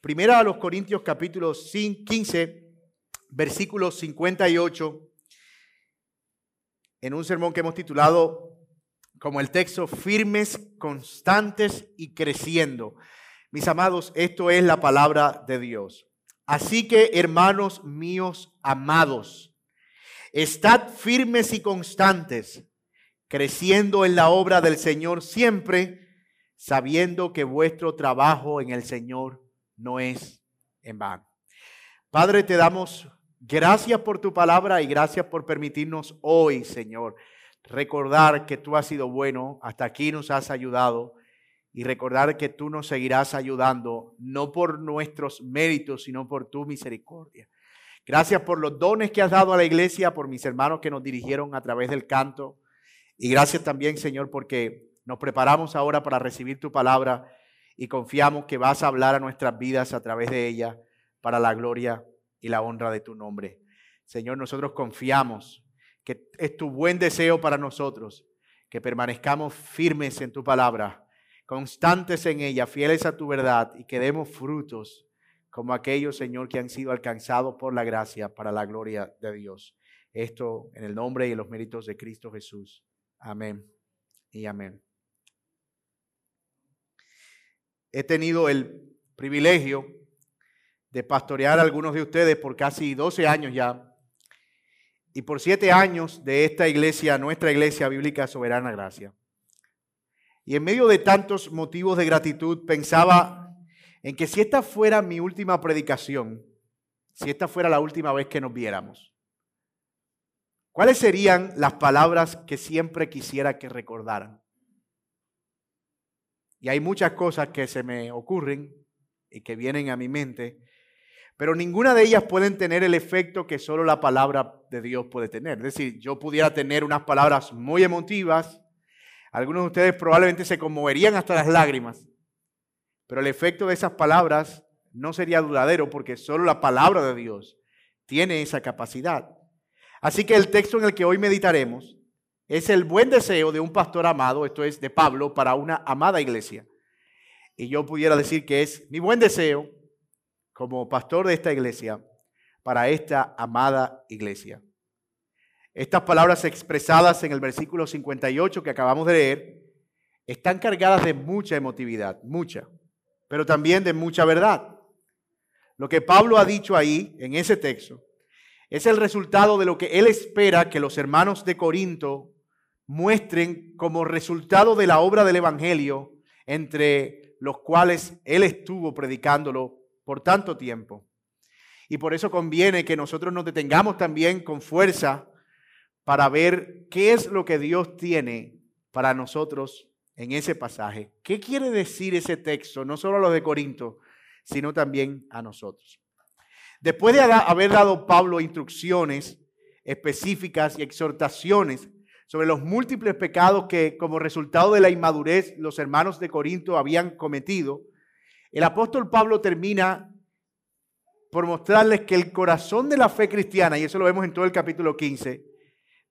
Primera a los Corintios capítulo 15, versículo 58, en un sermón que hemos titulado como el texto firmes, constantes y creciendo. Mis amados, esto es la palabra de Dios. Así que, hermanos míos amados, estad firmes y constantes, creciendo en la obra del Señor siempre, sabiendo que vuestro trabajo en el Señor no es en vano. Padre, te damos gracias por tu palabra y gracias por permitirnos hoy, Señor, recordar que tú has sido bueno, hasta aquí nos has ayudado y recordar que tú nos seguirás ayudando, no por nuestros méritos, sino por tu misericordia. Gracias por los dones que has dado a la iglesia, por mis hermanos que nos dirigieron a través del canto. Y gracias también, Señor, porque nos preparamos ahora para recibir tu palabra y confiamos que vas a hablar a nuestras vidas a través de ella para la gloria y la honra de tu nombre. Señor, nosotros confiamos que es tu buen deseo para nosotros, que permanezcamos firmes en tu palabra constantes en ella, fieles a tu verdad y que demos frutos como aquellos, Señor, que han sido alcanzados por la gracia para la gloria de Dios. Esto en el nombre y en los méritos de Cristo Jesús. Amén y amén. He tenido el privilegio de pastorear a algunos de ustedes por casi 12 años ya y por siete años de esta iglesia, nuestra iglesia bíblica Soberana Gracia. Y en medio de tantos motivos de gratitud pensaba en que si esta fuera mi última predicación, si esta fuera la última vez que nos viéramos, ¿cuáles serían las palabras que siempre quisiera que recordaran? Y hay muchas cosas que se me ocurren y que vienen a mi mente, pero ninguna de ellas pueden tener el efecto que solo la palabra de Dios puede tener. Es decir, yo pudiera tener unas palabras muy emotivas, algunos de ustedes probablemente se conmoverían hasta las lágrimas, pero el efecto de esas palabras no sería duradero porque solo la palabra de Dios tiene esa capacidad. Así que el texto en el que hoy meditaremos es el buen deseo de un pastor amado, esto es de Pablo, para una amada iglesia. Y yo pudiera decir que es mi buen deseo como pastor de esta iglesia para esta amada iglesia. Estas palabras expresadas en el versículo 58 que acabamos de leer están cargadas de mucha emotividad, mucha, pero también de mucha verdad. Lo que Pablo ha dicho ahí, en ese texto, es el resultado de lo que él espera que los hermanos de Corinto muestren como resultado de la obra del Evangelio entre los cuales él estuvo predicándolo por tanto tiempo. Y por eso conviene que nosotros nos detengamos también con fuerza para ver qué es lo que Dios tiene para nosotros en ese pasaje. ¿Qué quiere decir ese texto? No solo a los de Corinto, sino también a nosotros. Después de haber dado Pablo instrucciones específicas y exhortaciones sobre los múltiples pecados que como resultado de la inmadurez los hermanos de Corinto habían cometido, el apóstol Pablo termina por mostrarles que el corazón de la fe cristiana, y eso lo vemos en todo el capítulo 15,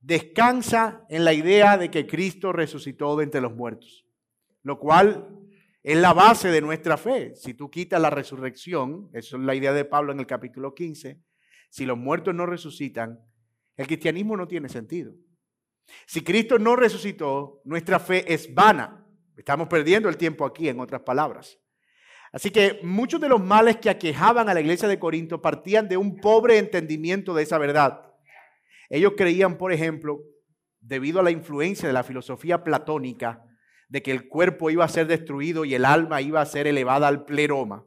descansa en la idea de que Cristo resucitó de entre los muertos, lo cual es la base de nuestra fe. Si tú quitas la resurrección, eso es la idea de Pablo en el capítulo 15, si los muertos no resucitan, el cristianismo no tiene sentido. Si Cristo no resucitó, nuestra fe es vana. Estamos perdiendo el tiempo aquí, en otras palabras. Así que muchos de los males que aquejaban a la iglesia de Corinto partían de un pobre entendimiento de esa verdad. Ellos creían, por ejemplo, debido a la influencia de la filosofía platónica, de que el cuerpo iba a ser destruido y el alma iba a ser elevada al pleroma,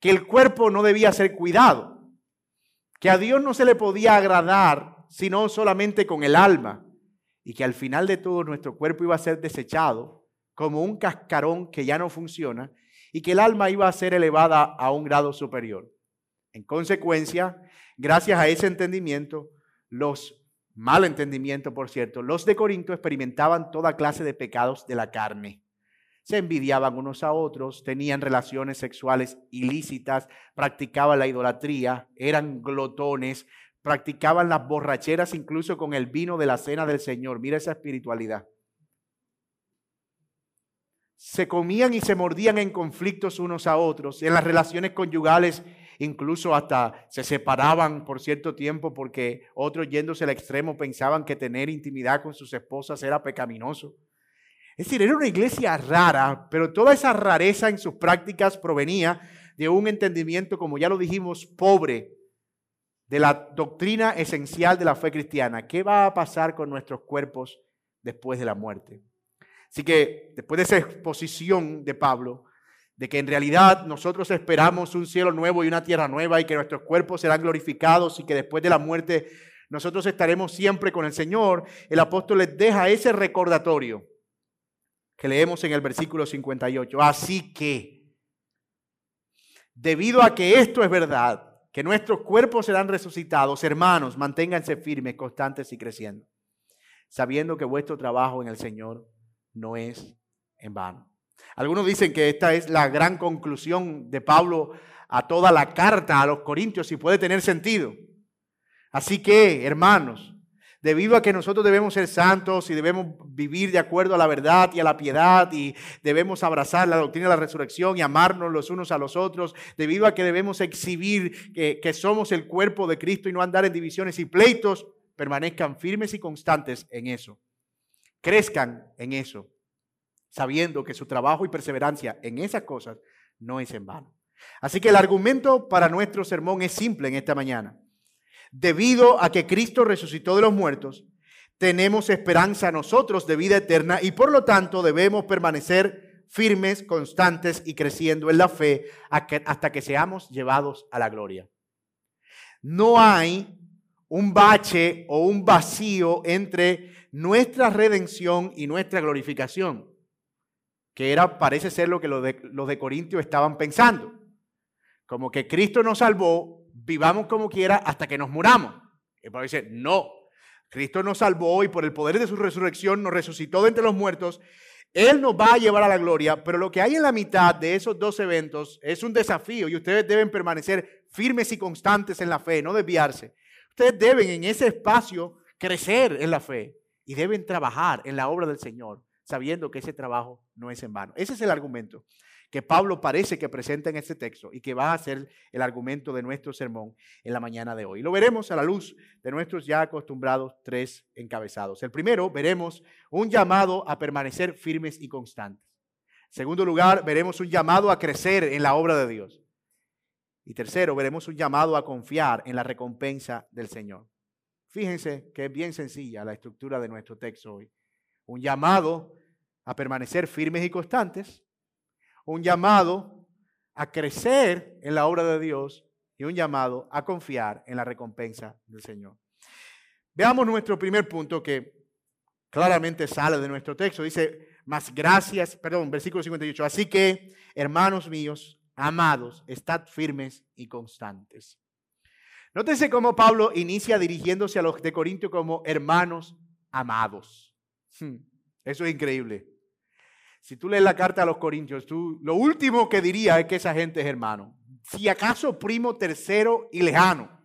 que el cuerpo no debía ser cuidado, que a Dios no se le podía agradar sino solamente con el alma, y que al final de todo nuestro cuerpo iba a ser desechado como un cascarón que ya no funciona, y que el alma iba a ser elevada a un grado superior. En consecuencia, gracias a ese entendimiento, los mal entendimiento, por cierto, los de Corinto experimentaban toda clase de pecados de la carne. Se envidiaban unos a otros, tenían relaciones sexuales ilícitas, practicaban la idolatría, eran glotones, practicaban las borracheras incluso con el vino de la cena del Señor. Mira esa espiritualidad. se comían y se mordían en conflictos unos a otros, en las relaciones conyugales incluso hasta se separaban por cierto tiempo porque otros yéndose al extremo pensaban que tener intimidad con sus esposas era pecaminoso. Es decir, era una iglesia rara, pero toda esa rareza en sus prácticas provenía de un entendimiento, como ya lo dijimos, pobre de la doctrina esencial de la fe cristiana. ¿Qué va a pasar con nuestros cuerpos después de la muerte? Así que después de esa exposición de Pablo, de que en realidad nosotros esperamos un cielo nuevo y una tierra nueva y que nuestros cuerpos serán glorificados y que después de la muerte nosotros estaremos siempre con el Señor, el apóstol les deja ese recordatorio que leemos en el versículo 58. Así que, debido a que esto es verdad, que nuestros cuerpos serán resucitados, hermanos, manténganse firmes, constantes y creciendo, sabiendo que vuestro trabajo en el Señor no es en vano. Algunos dicen que esta es la gran conclusión de Pablo a toda la carta a los Corintios y puede tener sentido. Así que, hermanos, debido a que nosotros debemos ser santos y debemos vivir de acuerdo a la verdad y a la piedad y debemos abrazar la doctrina de la resurrección y amarnos los unos a los otros, debido a que debemos exhibir que, que somos el cuerpo de Cristo y no andar en divisiones y pleitos, permanezcan firmes y constantes en eso. Crezcan en eso sabiendo que su trabajo y perseverancia en esas cosas no es en vano. Así que el argumento para nuestro sermón es simple en esta mañana. Debido a que Cristo resucitó de los muertos, tenemos esperanza nosotros de vida eterna y por lo tanto debemos permanecer firmes, constantes y creciendo en la fe hasta que seamos llevados a la gloria. No hay un bache o un vacío entre nuestra redención y nuestra glorificación que era, parece ser lo que los de, los de Corintio estaban pensando. Como que Cristo nos salvó, vivamos como quiera hasta que nos muramos. Y Pablo dice, no, Cristo nos salvó y por el poder de su resurrección nos resucitó de entre los muertos. Él nos va a llevar a la gloria, pero lo que hay en la mitad de esos dos eventos es un desafío y ustedes deben permanecer firmes y constantes en la fe, no desviarse. Ustedes deben en ese espacio crecer en la fe y deben trabajar en la obra del Señor sabiendo que ese trabajo no es en vano. Ese es el argumento que Pablo parece que presenta en este texto y que va a ser el argumento de nuestro sermón en la mañana de hoy. Lo veremos a la luz de nuestros ya acostumbrados tres encabezados. El primero, veremos un llamado a permanecer firmes y constantes. En segundo lugar, veremos un llamado a crecer en la obra de Dios. Y tercero, veremos un llamado a confiar en la recompensa del Señor. Fíjense que es bien sencilla la estructura de nuestro texto hoy un llamado a permanecer firmes y constantes, un llamado a crecer en la obra de Dios y un llamado a confiar en la recompensa del Señor. Veamos nuestro primer punto que claramente sale de nuestro texto. Dice, más gracias, perdón, versículo 58. Así que, hermanos míos, amados, estad firmes y constantes. Nótese cómo Pablo inicia dirigiéndose a los de Corintio como hermanos amados. Hmm, eso es increíble. Si tú lees la carta a los Corintios, tú, lo último que diría es que esa gente es hermano. Si acaso primo tercero y lejano.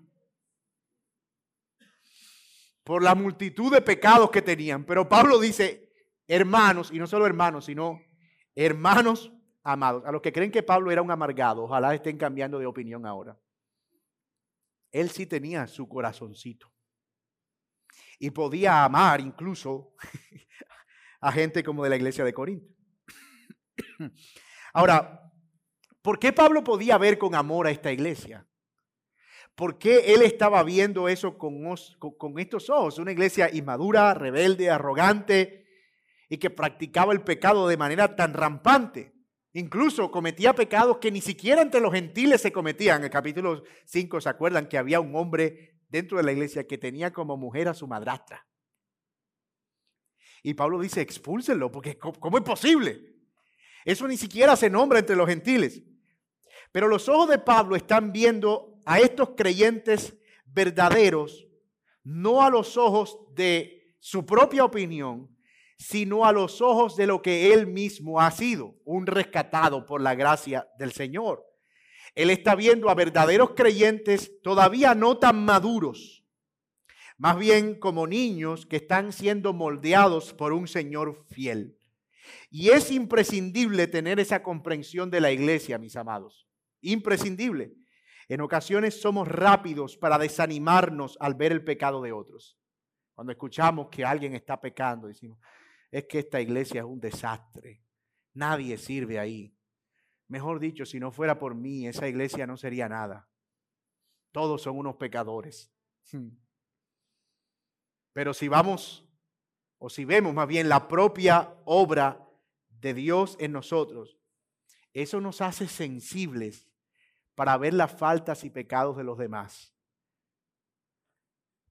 Por la multitud de pecados que tenían. Pero Pablo dice hermanos, y no solo hermanos, sino hermanos amados. A los que creen que Pablo era un amargado, ojalá estén cambiando de opinión ahora. Él sí tenía su corazoncito y podía amar incluso a gente como de la iglesia de Corinto. Ahora, ¿por qué Pablo podía ver con amor a esta iglesia? ¿Por qué él estaba viendo eso con, estos ojos? Una iglesia inmadura, rebelde, arrogante y que practicaba el pecado de manera tan rampante. Incluso cometía pecados que ni siquiera entre los gentiles se cometían. En el capítulo 5 se acuerdan que había un hombre dentro de la iglesia que tenía como mujer a su madrastra. Y Pablo dice, expúlsenlo, porque ¿cómo es posible? Eso ni siquiera se nombra entre los gentiles. Pero los ojos de Pablo están viendo a estos creyentes verdaderos, no a los ojos de su propia opinión, sino a los ojos de lo que él mismo ha sido, un rescatado por la gracia del Señor. Él está viendo a verdaderos creyentes todavía no tan maduros, más bien como niños que están siendo moldeados por un Señor fiel. Y es imprescindible tener esa comprensión de la iglesia, mis amados. Imprescindible. En ocasiones somos rápidos para desanimarnos al ver el pecado de otros. Cuando escuchamos que alguien está pecando, decimos, es que esta iglesia es un desastre. Nadie sirve ahí. Mejor dicho, si no fuera por mí, esa iglesia no sería nada. Todos son unos pecadores. Pero si vamos, o si vemos más bien la propia obra de Dios en nosotros, eso nos hace sensibles para ver las faltas y pecados de los demás.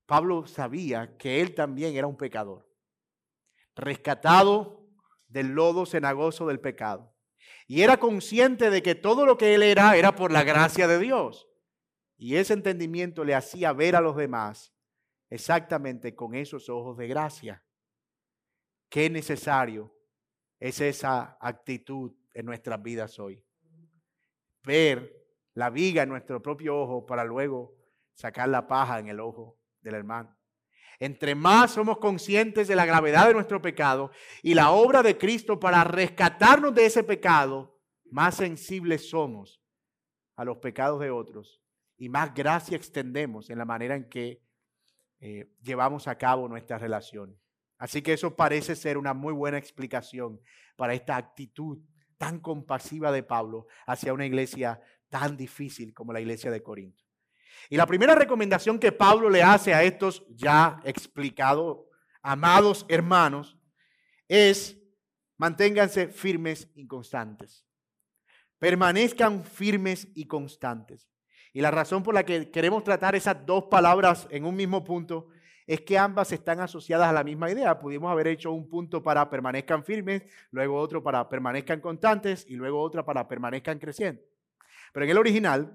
Pablo sabía que él también era un pecador, rescatado del lodo cenagoso del pecado. Y era consciente de que todo lo que él era era por la gracia de Dios. Y ese entendimiento le hacía ver a los demás exactamente con esos ojos de gracia. Qué necesario es esa actitud en nuestras vidas hoy. Ver la viga en nuestro propio ojo para luego sacar la paja en el ojo del hermano. Entre más somos conscientes de la gravedad de nuestro pecado y la obra de Cristo para rescatarnos de ese pecado, más sensibles somos a los pecados de otros y más gracia extendemos en la manera en que eh, llevamos a cabo nuestra relación. Así que eso parece ser una muy buena explicación para esta actitud tan compasiva de Pablo hacia una iglesia tan difícil como la iglesia de Corinto. Y la primera recomendación que Pablo le hace a estos ya explicados, amados hermanos, es manténganse firmes y constantes. Permanezcan firmes y constantes. Y la razón por la que queremos tratar esas dos palabras en un mismo punto es que ambas están asociadas a la misma idea. Pudimos haber hecho un punto para permanezcan firmes, luego otro para permanezcan constantes y luego otro para permanezcan creciendo. Pero en el original,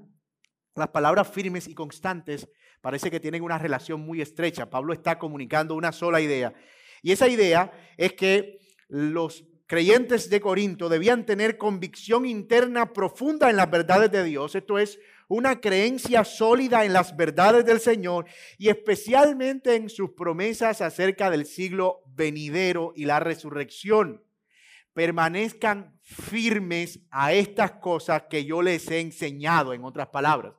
las palabras firmes y constantes parece que tienen una relación muy estrecha. Pablo está comunicando una sola idea. Y esa idea es que los creyentes de Corinto debían tener convicción interna profunda en las verdades de Dios. Esto es una creencia sólida en las verdades del Señor y especialmente en sus promesas acerca del siglo venidero y la resurrección permanezcan firmes a estas cosas que yo les he enseñado, en otras palabras.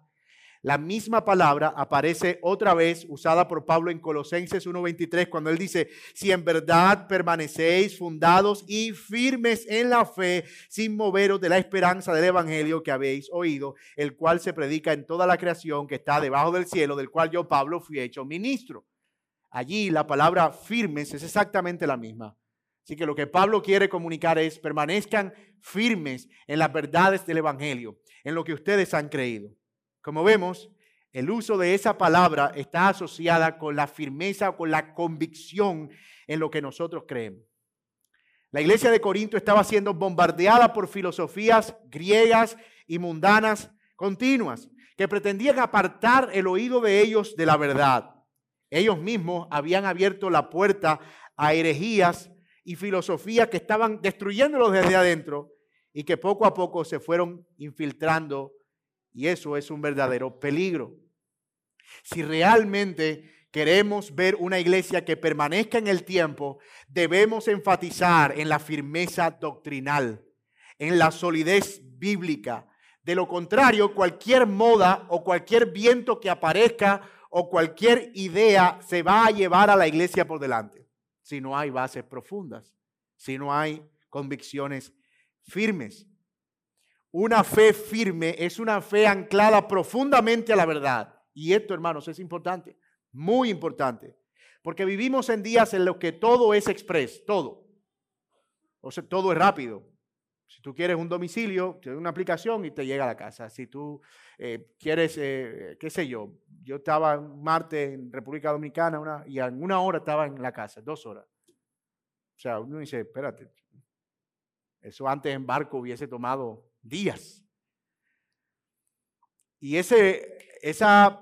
La misma palabra aparece otra vez usada por Pablo en Colosenses 1.23 cuando él dice, si en verdad permanecéis fundados y firmes en la fe, sin moveros de la esperanza del Evangelio que habéis oído, el cual se predica en toda la creación que está debajo del cielo, del cual yo, Pablo, fui hecho ministro. Allí la palabra firmes es exactamente la misma. Así que lo que Pablo quiere comunicar es, permanezcan firmes en las verdades del Evangelio, en lo que ustedes han creído. Como vemos, el uso de esa palabra está asociada con la firmeza o con la convicción en lo que nosotros creemos. La iglesia de Corinto estaba siendo bombardeada por filosofías griegas y mundanas continuas que pretendían apartar el oído de ellos de la verdad. Ellos mismos habían abierto la puerta a herejías y filosofías que estaban destruyéndolos desde adentro y que poco a poco se fueron infiltrando y eso es un verdadero peligro. Si realmente queremos ver una iglesia que permanezca en el tiempo, debemos enfatizar en la firmeza doctrinal, en la solidez bíblica. De lo contrario, cualquier moda o cualquier viento que aparezca o cualquier idea se va a llevar a la iglesia por delante si no hay bases profundas, si no hay convicciones firmes. Una fe firme es una fe anclada profundamente a la verdad. Y esto, hermanos, es importante, muy importante, porque vivimos en días en los que todo es express, todo. O sea, todo es rápido. Si tú quieres un domicilio, tienes una aplicación y te llega a la casa. Si tú eh, quieres, eh, qué sé yo, yo estaba un martes en República Dominicana y en una hora estaba en la casa, dos horas. O sea, uno dice, espérate, eso antes en barco hubiese tomado días. Y ese, esa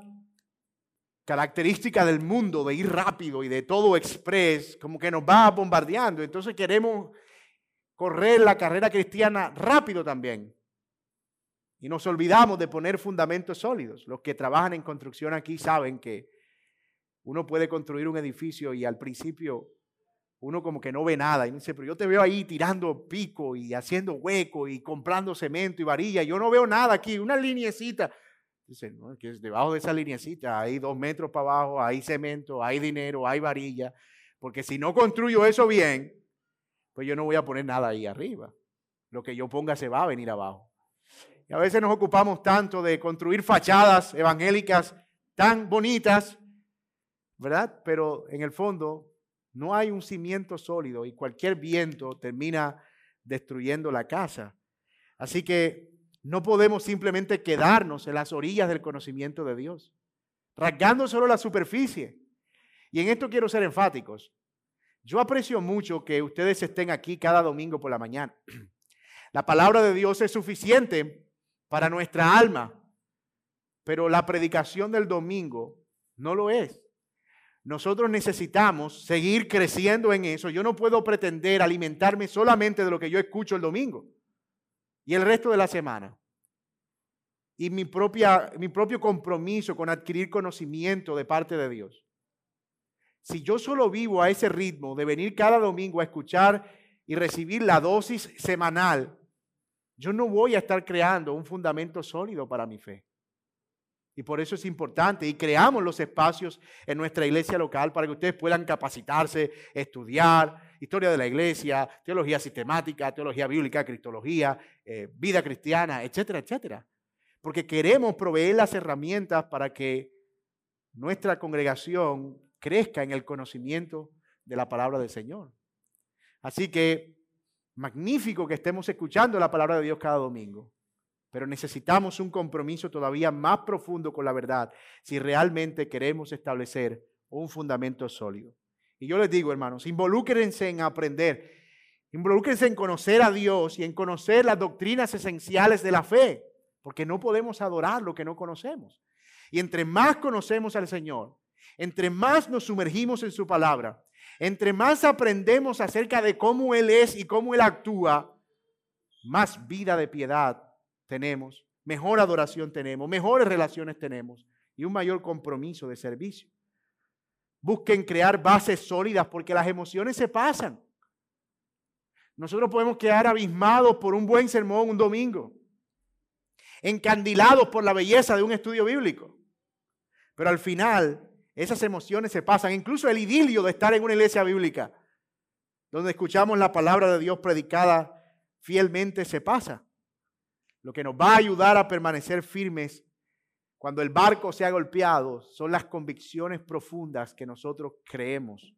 característica del mundo de ir rápido y de todo express, como que nos va bombardeando. Entonces queremos correr la carrera cristiana rápido también. Y nos olvidamos de poner fundamentos sólidos. Los que trabajan en construcción aquí saben que uno puede construir un edificio y al principio uno como que no ve nada. Y dice, pero yo te veo ahí tirando pico y haciendo hueco y comprando cemento y varilla. Yo no veo nada aquí, una linecita. Dice, no, que debajo de esa linecita hay dos metros para abajo, hay cemento, hay dinero, hay varilla. Porque si no construyo eso bien, pues yo no voy a poner nada ahí arriba. Lo que yo ponga se va a venir abajo. Y a veces nos ocupamos tanto de construir fachadas evangélicas tan bonitas, ¿verdad? Pero en el fondo no hay un cimiento sólido y cualquier viento termina destruyendo la casa. Así que no podemos simplemente quedarnos en las orillas del conocimiento de Dios, rasgando solo la superficie. Y en esto quiero ser enfáticos. Yo aprecio mucho que ustedes estén aquí cada domingo por la mañana. La palabra de Dios es suficiente para nuestra alma, pero la predicación del domingo no lo es. Nosotros necesitamos seguir creciendo en eso. Yo no puedo pretender alimentarme solamente de lo que yo escucho el domingo y el resto de la semana. Y mi, propia, mi propio compromiso con adquirir conocimiento de parte de Dios. Si yo solo vivo a ese ritmo de venir cada domingo a escuchar y recibir la dosis semanal, yo no voy a estar creando un fundamento sólido para mi fe. Y por eso es importante y creamos los espacios en nuestra iglesia local para que ustedes puedan capacitarse, estudiar historia de la iglesia, teología sistemática, teología bíblica, cristología, eh, vida cristiana, etcétera, etcétera. Porque queremos proveer las herramientas para que nuestra congregación crezca en el conocimiento de la palabra del Señor. Así que magnífico que estemos escuchando la palabra de Dios cada domingo. Pero necesitamos un compromiso todavía más profundo con la verdad si realmente queremos establecer un fundamento sólido. Y yo les digo, hermanos, involúquense en aprender, involúquense en conocer a Dios y en conocer las doctrinas esenciales de la fe, porque no podemos adorar lo que no conocemos. Y entre más conocemos al Señor, entre más nos sumergimos en su palabra, entre más aprendemos acerca de cómo Él es y cómo Él actúa, más vida de piedad tenemos, mejor adoración tenemos, mejores relaciones tenemos y un mayor compromiso de servicio. Busquen crear bases sólidas porque las emociones se pasan. Nosotros podemos quedar abismados por un buen sermón un domingo, encandilados por la belleza de un estudio bíblico. Pero al final, esas emociones se pasan, incluso el idilio de estar en una iglesia bíblica, donde escuchamos la palabra de Dios predicada fielmente, se pasa. Lo que nos va a ayudar a permanecer firmes cuando el barco se ha golpeado son las convicciones profundas que nosotros creemos.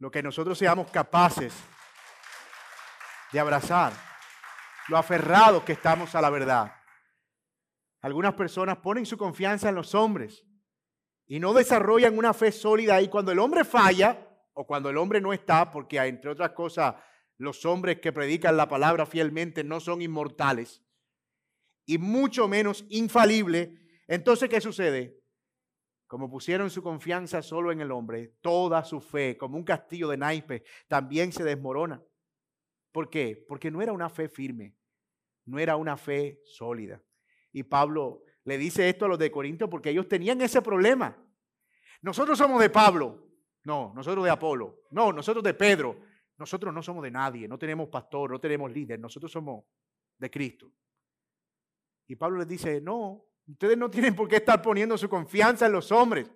Lo que nosotros seamos capaces de abrazar, lo aferrados que estamos a la verdad. Algunas personas ponen su confianza en los hombres y no desarrollan una fe sólida y cuando el hombre falla o cuando el hombre no está, porque entre otras cosas los hombres que predican la palabra fielmente no son inmortales y mucho menos infalibles. Entonces, ¿qué sucede? Como pusieron su confianza solo en el hombre, toda su fe, como un castillo de naipes, también se desmorona. ¿Por qué? Porque no era una fe firme, no era una fe sólida. Y Pablo le dice esto a los de Corinto porque ellos tenían ese problema. Nosotros somos de Pablo, no, nosotros de Apolo, no, nosotros de Pedro, nosotros no somos de nadie, no tenemos pastor, no tenemos líder, nosotros somos de Cristo. Y Pablo les dice, no, ustedes no tienen por qué estar poniendo su confianza en los hombres.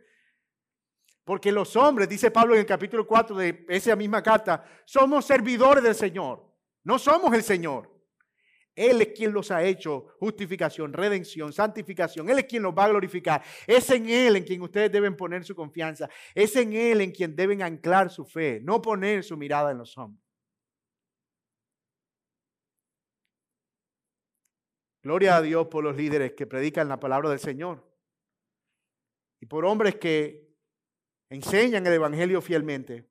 Porque los hombres, dice Pablo en el capítulo 4 de esa misma carta, somos servidores del Señor, no somos el Señor. Él es quien los ha hecho justificación, redención, santificación. Él es quien los va a glorificar. Es en Él en quien ustedes deben poner su confianza. Es en Él en quien deben anclar su fe, no poner su mirada en los hombres. Gloria a Dios por los líderes que predican la palabra del Señor. Y por hombres que enseñan el Evangelio fielmente.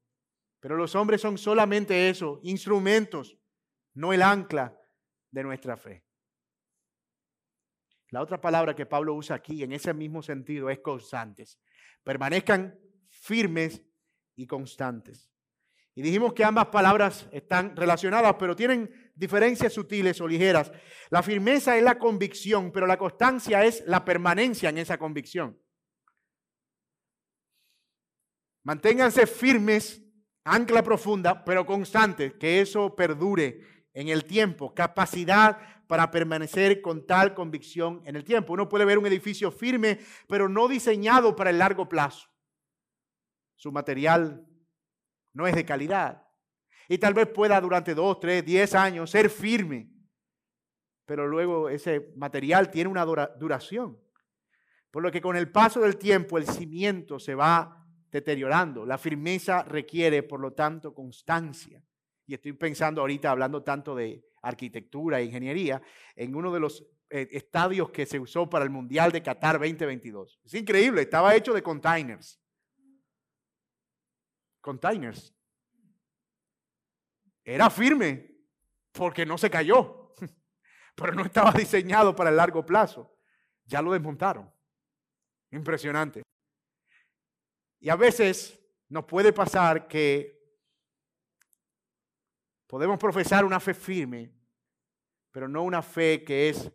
Pero los hombres son solamente eso, instrumentos, no el ancla de nuestra fe. La otra palabra que Pablo usa aquí en ese mismo sentido es constantes. Permanezcan firmes y constantes. Y dijimos que ambas palabras están relacionadas, pero tienen diferencias sutiles o ligeras. La firmeza es la convicción, pero la constancia es la permanencia en esa convicción. Manténganse firmes, ancla profunda, pero constante, que eso perdure en el tiempo. Capacidad para permanecer con tal convicción en el tiempo. Uno puede ver un edificio firme, pero no diseñado para el largo plazo. Su material no es de calidad. Y tal vez pueda durante dos, tres, diez años ser firme, pero luego ese material tiene una duración. Por lo que con el paso del tiempo el cimiento se va deteriorando. La firmeza requiere, por lo tanto, constancia. Y estoy pensando ahorita, hablando tanto de arquitectura e ingeniería, en uno de los eh, estadios que se usó para el Mundial de Qatar 2022. Es increíble, estaba hecho de containers. Containers. Era firme porque no se cayó, pero no estaba diseñado para el largo plazo. Ya lo desmontaron. Impresionante. Y a veces nos puede pasar que podemos profesar una fe firme, pero no una fe que es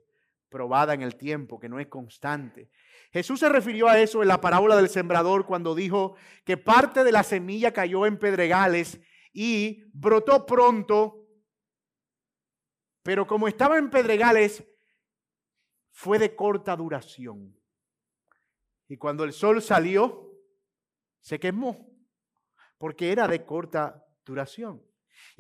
probada en el tiempo, que no es constante. Jesús se refirió a eso en la parábola del sembrador cuando dijo que parte de la semilla cayó en pedregales y brotó pronto, pero como estaba en pedregales, fue de corta duración. Y cuando el sol salió, se quemó, porque era de corta duración.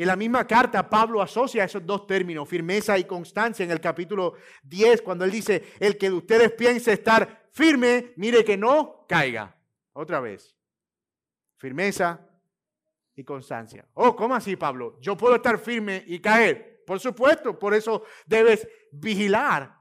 Y en la misma carta Pablo asocia esos dos términos, firmeza y constancia, en el capítulo 10, cuando él dice, el que de ustedes piense estar firme, mire que no caiga. Otra vez, firmeza y constancia. Oh, ¿cómo así, Pablo? Yo puedo estar firme y caer. Por supuesto, por eso debes vigilar.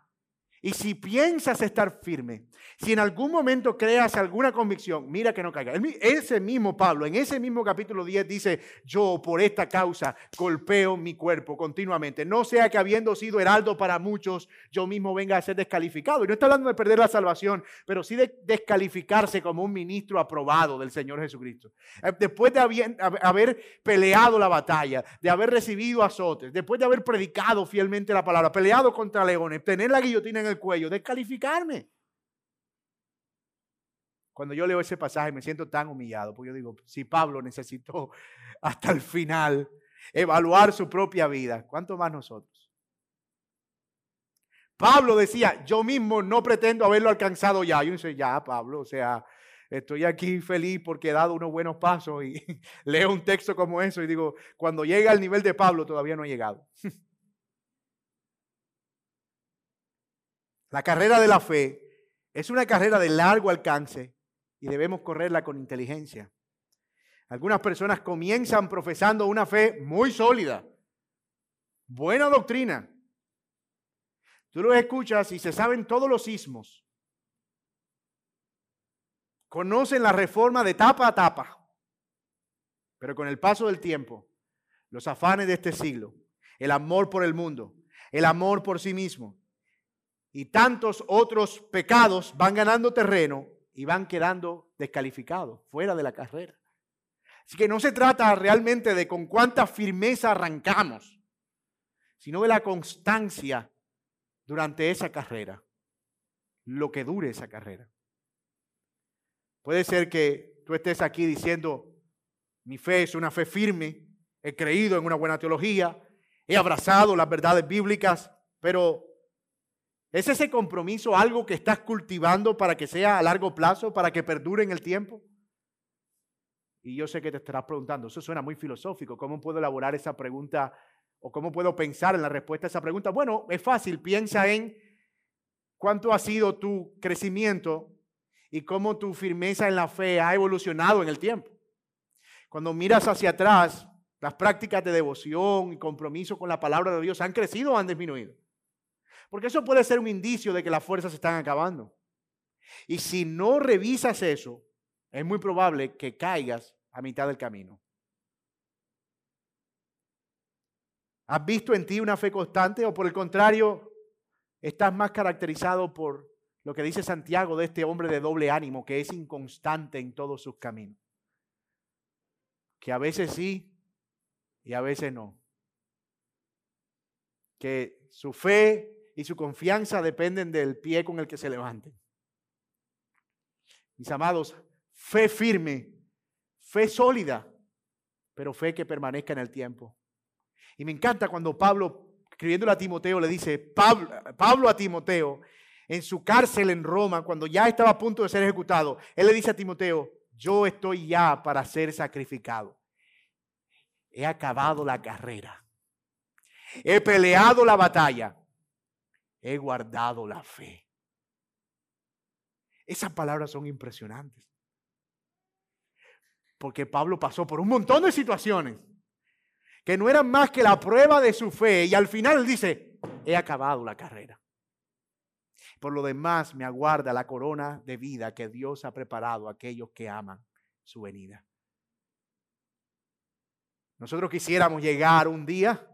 Y si piensas estar firme, si en algún momento creas alguna convicción, mira que no caiga. Ese mismo Pablo, en ese mismo capítulo 10 dice, yo por esta causa golpeo mi cuerpo continuamente. No sea que habiendo sido heraldo para muchos, yo mismo venga a ser descalificado. Y no está hablando de perder la salvación, pero sí de descalificarse como un ministro aprobado del Señor Jesucristo. Eh, después de haber peleado la batalla, de haber recibido azotes, después de haber predicado fielmente la palabra, peleado contra leones, tener la guillotina en el cuello, descalificarme. Cuando yo leo ese pasaje me siento tan humillado, porque yo digo, si Pablo necesitó hasta el final evaluar su propia vida, ¿cuánto más nosotros? Pablo decía, yo mismo no pretendo haberlo alcanzado ya. Yo dice, ya, Pablo, o sea, estoy aquí feliz porque he dado unos buenos pasos y leo un texto como eso y digo, cuando llega al nivel de Pablo todavía no he llegado. La carrera de la fe es una carrera de largo alcance y debemos correrla con inteligencia. Algunas personas comienzan profesando una fe muy sólida, buena doctrina. Tú los escuchas y se saben todos los sismos. Conocen la reforma de tapa a tapa. Pero con el paso del tiempo, los afanes de este siglo, el amor por el mundo, el amor por sí mismo y tantos otros pecados van ganando terreno y van quedando descalificados, fuera de la carrera. Así que no se trata realmente de con cuánta firmeza arrancamos, sino de la constancia durante esa carrera, lo que dure esa carrera. Puede ser que tú estés aquí diciendo, mi fe es una fe firme, he creído en una buena teología, he abrazado las verdades bíblicas, pero ¿Es ese compromiso algo que estás cultivando para que sea a largo plazo, para que perdure en el tiempo? Y yo sé que te estarás preguntando, eso suena muy filosófico, ¿cómo puedo elaborar esa pregunta o cómo puedo pensar en la respuesta a esa pregunta? Bueno, es fácil, piensa en cuánto ha sido tu crecimiento y cómo tu firmeza en la fe ha evolucionado en el tiempo. Cuando miras hacia atrás, las prácticas de devoción y compromiso con la palabra de Dios han crecido o han disminuido. Porque eso puede ser un indicio de que las fuerzas se están acabando. Y si no revisas eso, es muy probable que caigas a mitad del camino. ¿Has visto en ti una fe constante o por el contrario, estás más caracterizado por lo que dice Santiago de este hombre de doble ánimo, que es inconstante en todos sus caminos? Que a veces sí y a veces no. Que su fe y su confianza dependen del pie con el que se levanten. Mis amados, fe firme, fe sólida, pero fe que permanezca en el tiempo. Y me encanta cuando Pablo, escribiéndole a Timoteo, le dice, Pablo, Pablo a Timoteo, en su cárcel en Roma, cuando ya estaba a punto de ser ejecutado, él le dice a Timoteo, yo estoy ya para ser sacrificado. He acabado la carrera. He peleado la batalla. He guardado la fe. Esas palabras son impresionantes. Porque Pablo pasó por un montón de situaciones que no eran más que la prueba de su fe. Y al final dice, he acabado la carrera. Por lo demás me aguarda la corona de vida que Dios ha preparado a aquellos que aman su venida. Nosotros quisiéramos llegar un día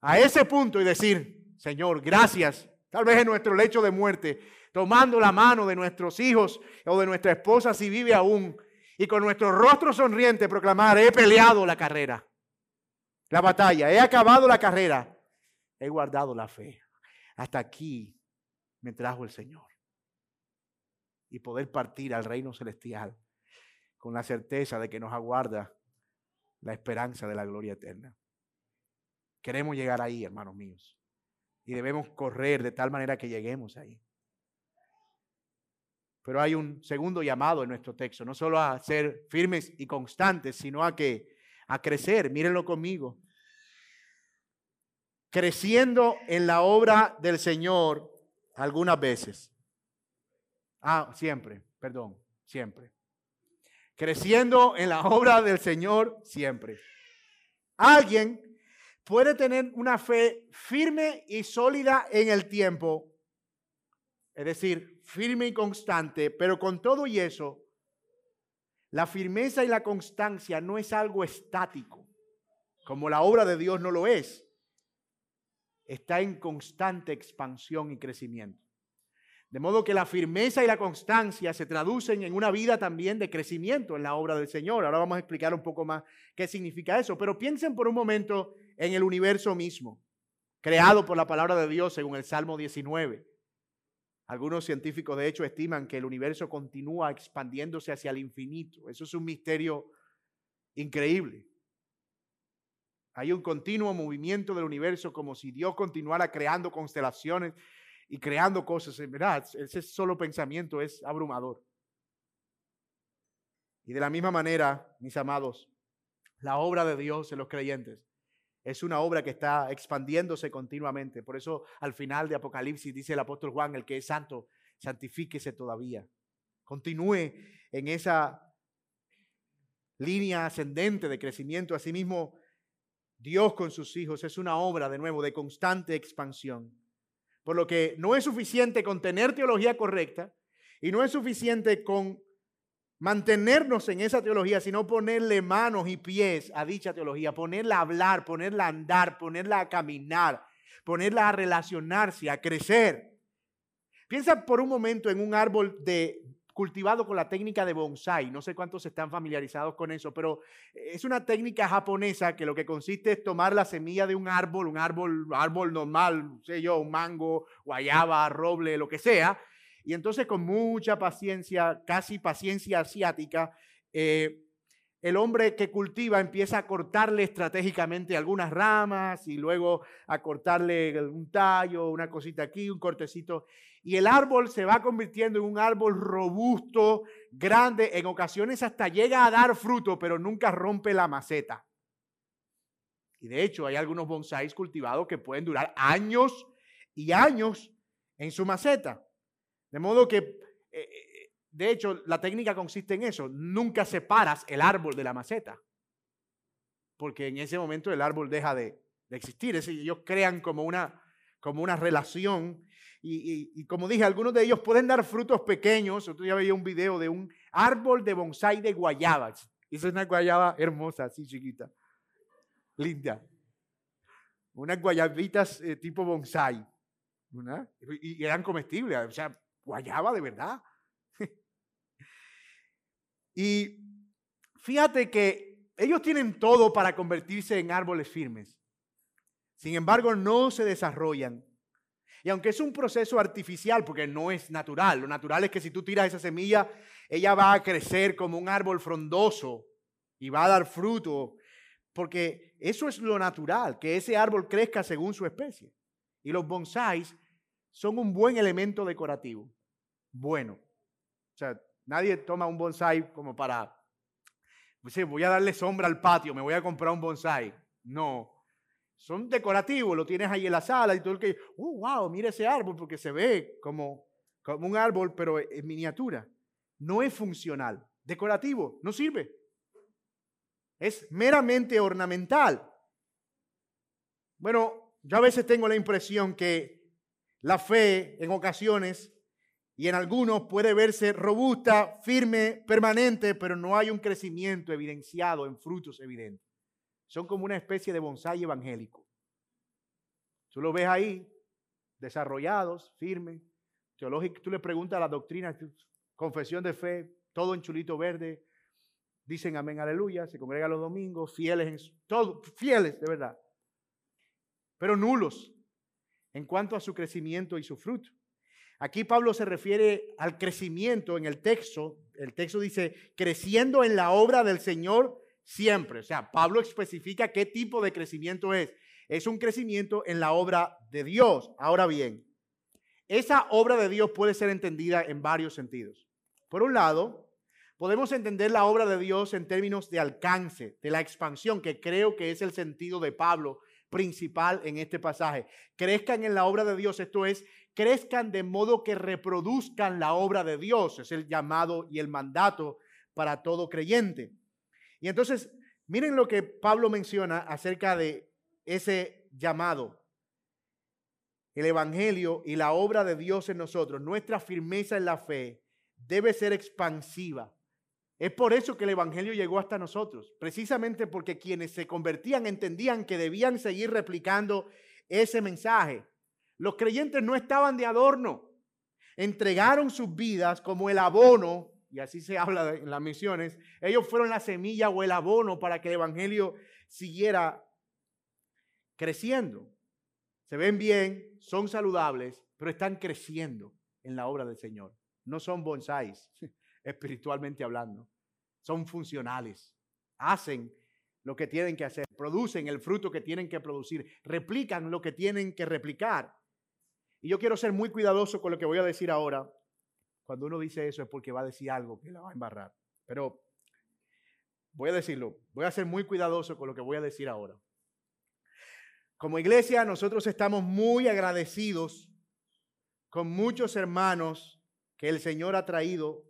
a ese punto y decir, Señor, gracias, tal vez en nuestro lecho de muerte, tomando la mano de nuestros hijos o de nuestra esposa si vive aún, y con nuestro rostro sonriente proclamar, he peleado la carrera, la batalla, he acabado la carrera, he guardado la fe. Hasta aquí me trajo el Señor. Y poder partir al reino celestial con la certeza de que nos aguarda la esperanza de la gloria eterna. Queremos llegar ahí, hermanos míos. Y debemos correr de tal manera que lleguemos ahí. Pero hay un segundo llamado en nuestro texto, no solo a ser firmes y constantes, sino a que a crecer. Mírenlo conmigo. Creciendo en la obra del Señor algunas veces. Ah, siempre, perdón, siempre. Creciendo en la obra del Señor siempre. Alguien puede tener una fe firme y sólida en el tiempo, es decir, firme y constante, pero con todo y eso, la firmeza y la constancia no es algo estático, como la obra de Dios no lo es. Está en constante expansión y crecimiento. De modo que la firmeza y la constancia se traducen en una vida también de crecimiento en la obra del Señor. Ahora vamos a explicar un poco más qué significa eso. Pero piensen por un momento en el universo mismo, creado por la palabra de Dios según el Salmo 19. Algunos científicos de hecho estiman que el universo continúa expandiéndose hacia el infinito. Eso es un misterio increíble. Hay un continuo movimiento del universo como si Dios continuara creando constelaciones y creando cosas. En verdad, ese solo pensamiento es abrumador. Y de la misma manera, mis amados, la obra de Dios en los creyentes es una obra que está expandiéndose continuamente. Por eso al final de Apocalipsis dice el apóstol Juan, el que es santo, santifíquese todavía. Continúe en esa línea ascendente de crecimiento. Asimismo, Dios con sus hijos es una obra de nuevo de constante expansión. Por lo que no es suficiente con tener teología correcta y no es suficiente con mantenernos en esa teología, sino ponerle manos y pies a dicha teología, ponerla a hablar, ponerla a andar, ponerla a caminar, ponerla a relacionarse, a crecer. Piensa por un momento en un árbol de cultivado con la técnica de bonsai. No sé cuántos están familiarizados con eso, pero es una técnica japonesa que lo que consiste es tomar la semilla de un árbol, un árbol, árbol normal, sé yo, un mango, guayaba, roble, lo que sea, y entonces con mucha paciencia, casi paciencia asiática, eh, el hombre que cultiva empieza a cortarle estratégicamente algunas ramas y luego a cortarle un tallo, una cosita aquí, un cortecito. Y el árbol se va convirtiendo en un árbol robusto, grande, en ocasiones hasta llega a dar fruto, pero nunca rompe la maceta. Y de hecho hay algunos bonsáis cultivados que pueden durar años y años en su maceta. De modo que, eh, eh, de hecho, la técnica consiste en eso. Nunca separas el árbol de la maceta. Porque en ese momento el árbol deja de, existir. Ellos crean como una, como una relación. Y, como dije, algunos de ellos pueden dar frutos pequeños. Otro día veía un video de un árbol de bonsai de guayabas. Esa es una guayaba hermosa, así chiquita. Linda. Unas guayabitas eh, tipo bonsai. Y, y eran comestibles. O sea, guayaba de verdad. y fíjate que ellos tienen todo para convertirse en árboles firmes. Sin embargo, no se desarrollan. Y aunque es un proceso artificial, porque no es natural, lo natural es que si tú tiras esa semilla ella va a crecer como un árbol frondoso y va a dar fruto, porque eso es lo natural, que ese árbol crezca según su especie. Y los bonsáis son un buen elemento decorativo. Bueno. O sea, nadie toma un bonsai como para, pues voy a darle sombra al patio, me voy a comprar un bonsai. No. Son decorativos, lo tienes ahí en la sala y todo el que, oh, wow, mira ese árbol, porque se ve como, como un árbol, pero en miniatura. No es funcional. Decorativo, no sirve. Es meramente ornamental. Bueno, yo a veces tengo la impresión que la fe en ocasiones y en algunos puede verse robusta, firme, permanente, pero no hay un crecimiento evidenciado en frutos evidentes. Son como una especie de bonsai evangélico. Tú lo ves ahí, desarrollados, firmes, teológicos. Tú le preguntas la doctrina, confesión de fe, todo en chulito verde, dicen amén, aleluya, se congregan los domingos, fieles, en, fieles de verdad, pero nulos en cuanto a su crecimiento y su fruto. Aquí Pablo se refiere al crecimiento en el texto. El texto dice, creciendo en la obra del Señor siempre. O sea, Pablo especifica qué tipo de crecimiento es. Es un crecimiento en la obra de Dios. Ahora bien, esa obra de Dios puede ser entendida en varios sentidos. Por un lado, podemos entender la obra de Dios en términos de alcance, de la expansión, que creo que es el sentido de Pablo principal en este pasaje. Crezcan en la obra de Dios, esto es, crezcan de modo que reproduzcan la obra de Dios. Es el llamado y el mandato para todo creyente. Y entonces, miren lo que Pablo menciona acerca de ese llamado. El Evangelio y la obra de Dios en nosotros, nuestra firmeza en la fe, debe ser expansiva. Es por eso que el Evangelio llegó hasta nosotros, precisamente porque quienes se convertían entendían que debían seguir replicando ese mensaje. Los creyentes no estaban de adorno, entregaron sus vidas como el abono, y así se habla en las misiones, ellos fueron la semilla o el abono para que el Evangelio siguiera creciendo. Se ven bien, son saludables, pero están creciendo en la obra del Señor. No son bonsáis, espiritualmente hablando son funcionales, hacen lo que tienen que hacer, producen el fruto que tienen que producir, replican lo que tienen que replicar. Y yo quiero ser muy cuidadoso con lo que voy a decir ahora. Cuando uno dice eso es porque va a decir algo que la va a embarrar. Pero voy a decirlo, voy a ser muy cuidadoso con lo que voy a decir ahora. Como iglesia nosotros estamos muy agradecidos con muchos hermanos que el Señor ha traído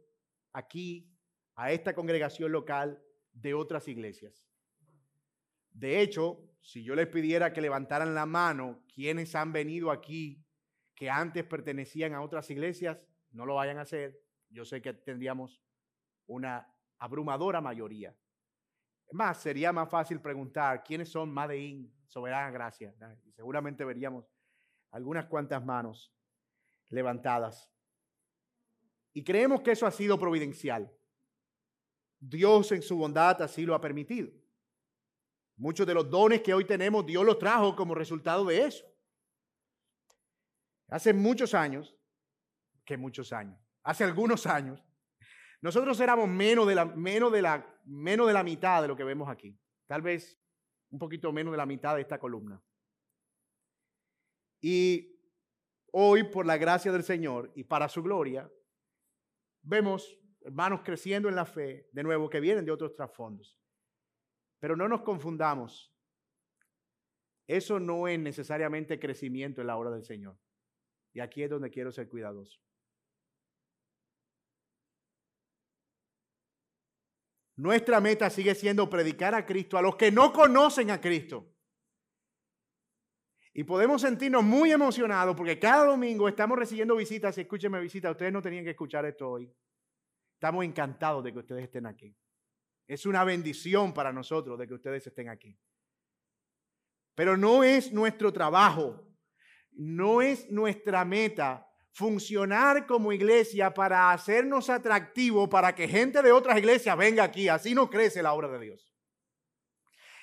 aquí a esta congregación local de otras iglesias. De hecho, si yo les pidiera que levantaran la mano quienes han venido aquí que antes pertenecían a otras iglesias, no lo vayan a hacer. Yo sé que tendríamos una abrumadora mayoría. Más, sería más fácil preguntar quiénes son Madein, Soberana Gracia. Y seguramente veríamos algunas cuantas manos levantadas. Y creemos que eso ha sido providencial. Dios en su bondad así lo ha permitido. Muchos de los dones que hoy tenemos, Dios los trajo como resultado de eso. Hace muchos años, que muchos años, hace algunos años, nosotros éramos menos de la, menos de la, menos de la mitad de lo que vemos aquí. Tal vez un poquito menos de la mitad de esta columna. Y hoy, por la gracia del Señor y para su gloria, vemos hermanos creciendo en la fe, de nuevo, que vienen de otros trasfondos. Pero no nos confundamos. Eso no es necesariamente crecimiento en la obra del Señor. Y aquí es donde quiero ser cuidadoso. Nuestra meta sigue siendo predicar a Cristo a los que no conocen a Cristo. Y podemos sentirnos muy emocionados porque cada domingo estamos recibiendo visitas. Escúcheme visitas, ustedes no tenían que escuchar esto hoy. Estamos encantados de que ustedes estén aquí. Es una bendición para nosotros de que ustedes estén aquí. Pero no es nuestro trabajo, no es nuestra meta funcionar como iglesia para hacernos atractivos, para que gente de otras iglesias venga aquí. Así no crece la obra de Dios.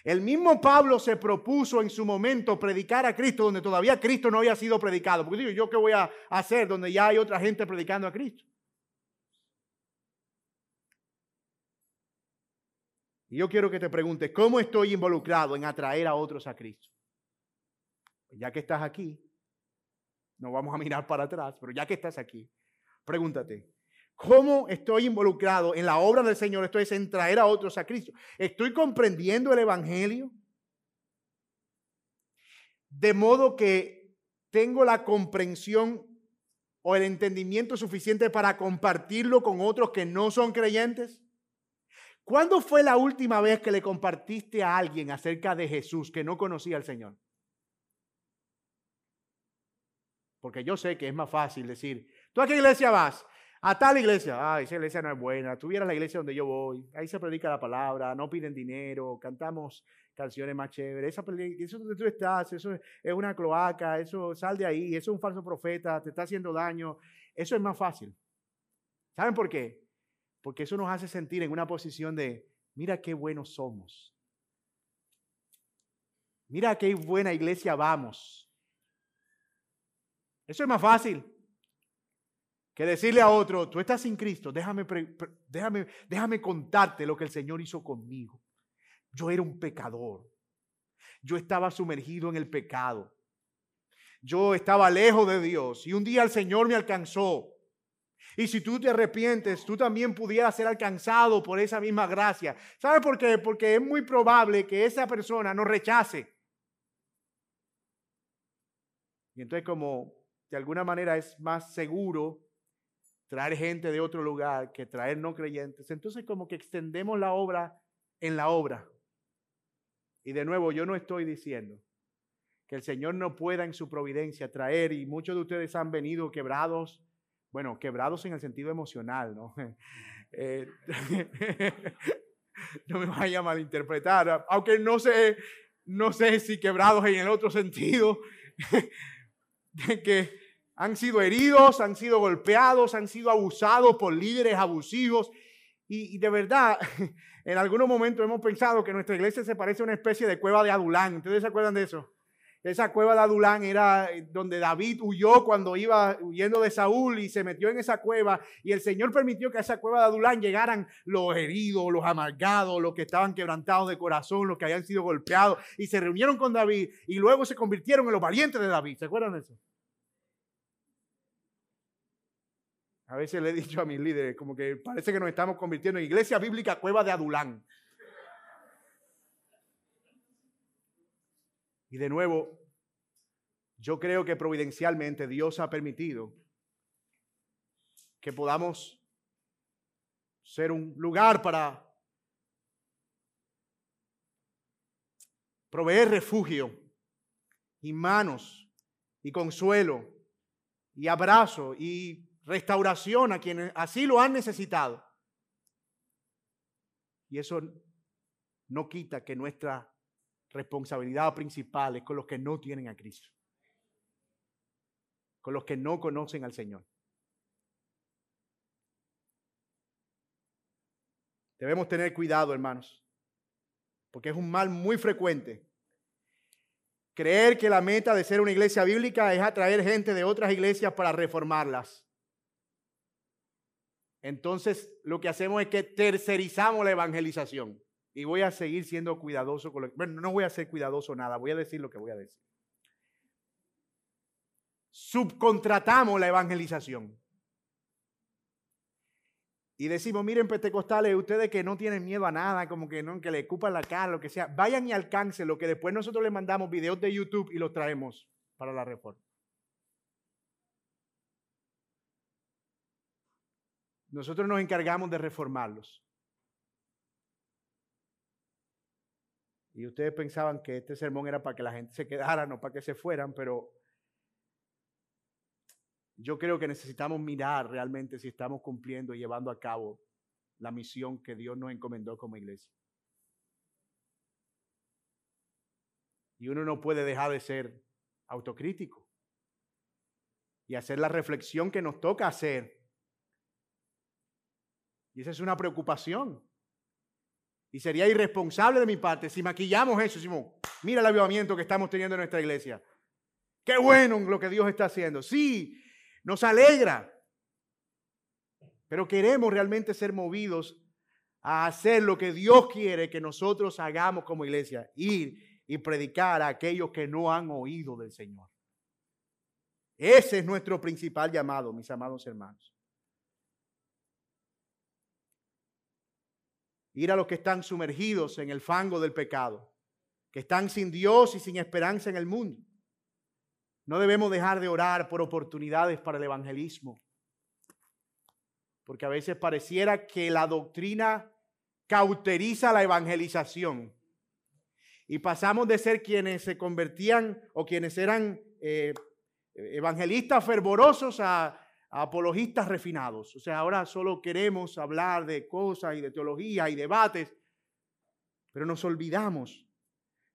El mismo Pablo se propuso en su momento predicar a Cristo donde todavía Cristo no había sido predicado. Porque digo, ¿yo qué voy a hacer donde ya hay otra gente predicando a Cristo? Y yo quiero que te preguntes, ¿cómo estoy involucrado en atraer a otros a Cristo? Ya que estás aquí, no vamos a mirar para atrás, pero ya que estás aquí, pregúntate, ¿cómo estoy involucrado en la obra del Señor? Esto es en traer a otros a Cristo. ¿Estoy comprendiendo el Evangelio? De modo que tengo la comprensión o el entendimiento suficiente para compartirlo con otros que no son creyentes? ¿Cuándo fue la última vez que le compartiste a alguien acerca de Jesús que no conocía al Señor? Porque yo sé que es más fácil decir, ¿tú a qué iglesia vas? A tal iglesia. Ah, esa iglesia no es buena. Tuviera la iglesia donde yo voy. Ahí se predica la palabra, no piden dinero, cantamos canciones más chéveres. Esa, eso donde tú estás, eso es una cloaca, eso sal de ahí, eso es un falso profeta, te está haciendo daño. Eso es más fácil. ¿Saben por qué? Porque eso nos hace sentir en una posición de, mira qué buenos somos. Mira qué buena iglesia vamos. Eso es más fácil que decirle a otro, tú estás sin Cristo, déjame, déjame, déjame contarte lo que el Señor hizo conmigo. Yo era un pecador. Yo estaba sumergido en el pecado. Yo estaba lejos de Dios y un día el Señor me alcanzó. Y si tú te arrepientes, tú también pudieras ser alcanzado por esa misma gracia. ¿Sabe por qué? Porque es muy probable que esa persona nos rechace. Y entonces como de alguna manera es más seguro traer gente de otro lugar que traer no creyentes, entonces como que extendemos la obra en la obra. Y de nuevo, yo no estoy diciendo que el Señor no pueda en su providencia traer, y muchos de ustedes han venido quebrados, bueno, quebrados en el sentido emocional, ¿no? Eh, no me vaya a malinterpretar, aunque no sé, no sé si quebrados en el otro sentido, de que han sido heridos, han sido golpeados, han sido abusados por líderes abusivos. Y, de verdad, en algunos momentos hemos pensado que nuestra iglesia se parece a una especie de cueva de Adulán. ¿Ustedes se acuerdan de eso? Esa cueva de Adulán era donde David huyó cuando iba huyendo de Saúl y se metió en esa cueva. Y el Señor permitió que a esa cueva de Adulán llegaran los heridos, los amargados, los que estaban quebrantados de corazón, los que habían sido golpeados. Y se reunieron con David y luego se convirtieron en los valientes de David. ¿Se acuerdan de eso? A veces le he dicho a mis líderes, como que parece que nos estamos convirtiendo en iglesia bíblica cueva de Adulán. Y de nuevo, yo creo que providencialmente Dios ha permitido que podamos ser un lugar para proveer refugio y manos y consuelo y abrazo y restauración a quienes así lo han necesitado. Y eso no quita que nuestra responsabilidad principal es con los que no tienen a Cristo, con los que no conocen al Señor. Debemos tener cuidado, hermanos, porque es un mal muy frecuente. Creer que la meta de ser una iglesia bíblica es atraer gente de otras iglesias para reformarlas. Entonces, lo que hacemos es que tercerizamos la evangelización. Y voy a seguir siendo cuidadoso con lo Bueno, no voy a ser cuidadoso nada, voy a decir lo que voy a decir. Subcontratamos la evangelización. Y decimos, miren, pentecostales, ustedes que no tienen miedo a nada, como que no, que le ocupan la cara, lo que sea, vayan y alcancen lo que después nosotros les mandamos videos de YouTube y los traemos para la reforma. Nosotros nos encargamos de reformarlos. Y ustedes pensaban que este sermón era para que la gente se quedara, no para que se fueran, pero yo creo que necesitamos mirar realmente si estamos cumpliendo y llevando a cabo la misión que Dios nos encomendó como iglesia. Y uno no puede dejar de ser autocrítico y hacer la reflexión que nos toca hacer esa es una preocupación. Y sería irresponsable de mi parte si maquillamos eso. Decimos, mira el avivamiento que estamos teniendo en nuestra iglesia. Qué bueno lo que Dios está haciendo. Sí, nos alegra. Pero queremos realmente ser movidos a hacer lo que Dios quiere que nosotros hagamos como iglesia, ir y predicar a aquellos que no han oído del Señor. Ese es nuestro principal llamado, mis amados hermanos. Ir a los que están sumergidos en el fango del pecado, que están sin Dios y sin esperanza en el mundo. No debemos dejar de orar por oportunidades para el evangelismo porque a veces pareciera que la doctrina cauteriza la evangelización. Y pasamos de ser quienes se convertían o quienes eran eh, evangelistas fervorosos a, apologistas refinados. O sea, ahora solo queremos hablar de cosas y de teología y debates, pero nos olvidamos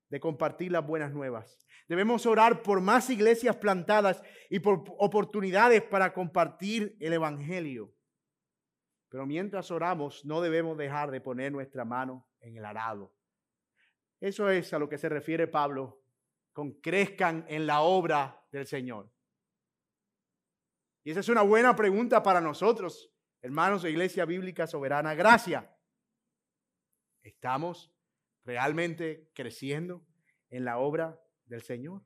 de compartir las buenas nuevas. Debemos orar por más iglesias plantadas y por oportunidades para compartir el Evangelio. Pero mientras oramos, no debemos dejar de poner nuestra mano en el arado. Eso es a lo que se refiere Pablo con crezcan en la obra del Señor. Y esa es una buena pregunta para nosotros, hermanos de Iglesia Bíblica Soberana Gracia. ¿Estamos realmente creciendo en la obra del Señor?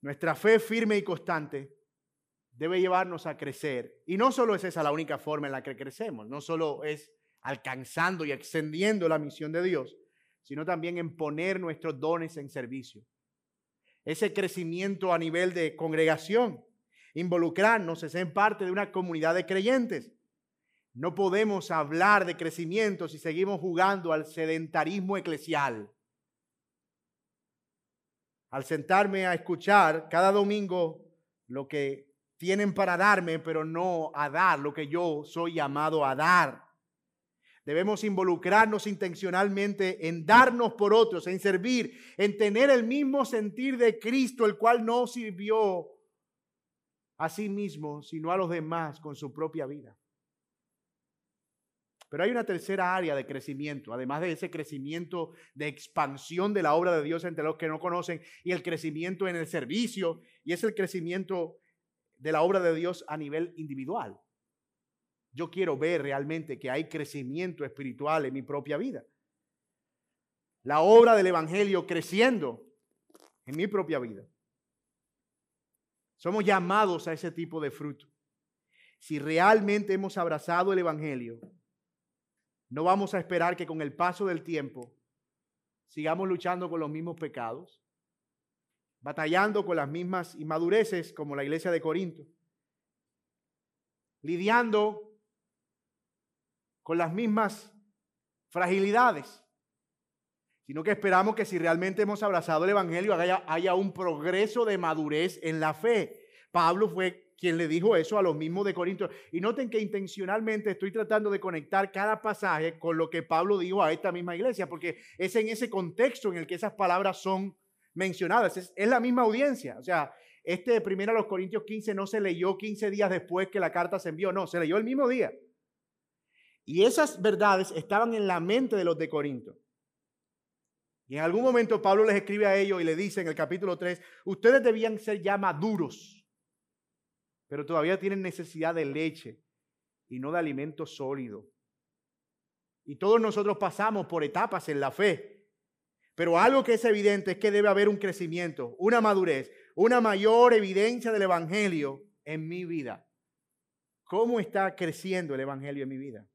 Nuestra fe firme y constante debe llevarnos a crecer. Y no solo es esa la única forma en la que crecemos, no solo es alcanzando y extendiendo la misión de Dios, sino también en poner nuestros dones en servicio. Ese crecimiento a nivel de congregación, involucrarnos, es en parte de una comunidad de creyentes. No podemos hablar de crecimiento si seguimos jugando al sedentarismo eclesial. Al sentarme a escuchar cada domingo lo que tienen para darme, pero no a dar lo que yo soy llamado a dar. Debemos involucrarnos intencionalmente en darnos por otros, en servir, en tener el mismo sentir de Cristo, el cual no sirvió a sí mismo, sino a los demás con su propia vida. Pero hay una tercera área de crecimiento, además de ese crecimiento de expansión de la obra de Dios entre los que no conocen y el crecimiento en el servicio, y es el crecimiento de la obra de Dios a nivel individual. Yo quiero ver realmente que hay crecimiento espiritual en mi propia vida. La obra del Evangelio creciendo en mi propia vida. Somos llamados a ese tipo de fruto. Si realmente hemos abrazado el Evangelio, no vamos a esperar que con el paso del tiempo sigamos luchando con los mismos pecados, batallando con las mismas inmadureces como la iglesia de Corinto, lidiando con las mismas fragilidades, sino que esperamos que si realmente hemos abrazado el Evangelio haya, haya un progreso de madurez en la fe. Pablo fue quien le dijo eso a los mismos de Corinto. Y noten que intencionalmente estoy tratando de conectar cada pasaje con lo que Pablo dijo a esta misma iglesia, porque es en ese contexto en el que esas palabras son mencionadas. Es, la misma audiencia. O sea, este primero a los Corintios 15 no se leyó 15 días después que la carta se envió, no, se leyó el mismo día. Y esas verdades estaban en la mente de los de Corinto. Y en algún momento Pablo les escribe a ellos y le dice en el capítulo 3, ustedes debían ser ya maduros, pero todavía tienen necesidad de leche y no de alimento sólido. Y todos nosotros pasamos por etapas en la fe. Pero algo que es evidente es que debe haber un crecimiento, una madurez, una mayor evidencia del Evangelio en mi vida. ¿Cómo está creciendo el Evangelio en mi vida?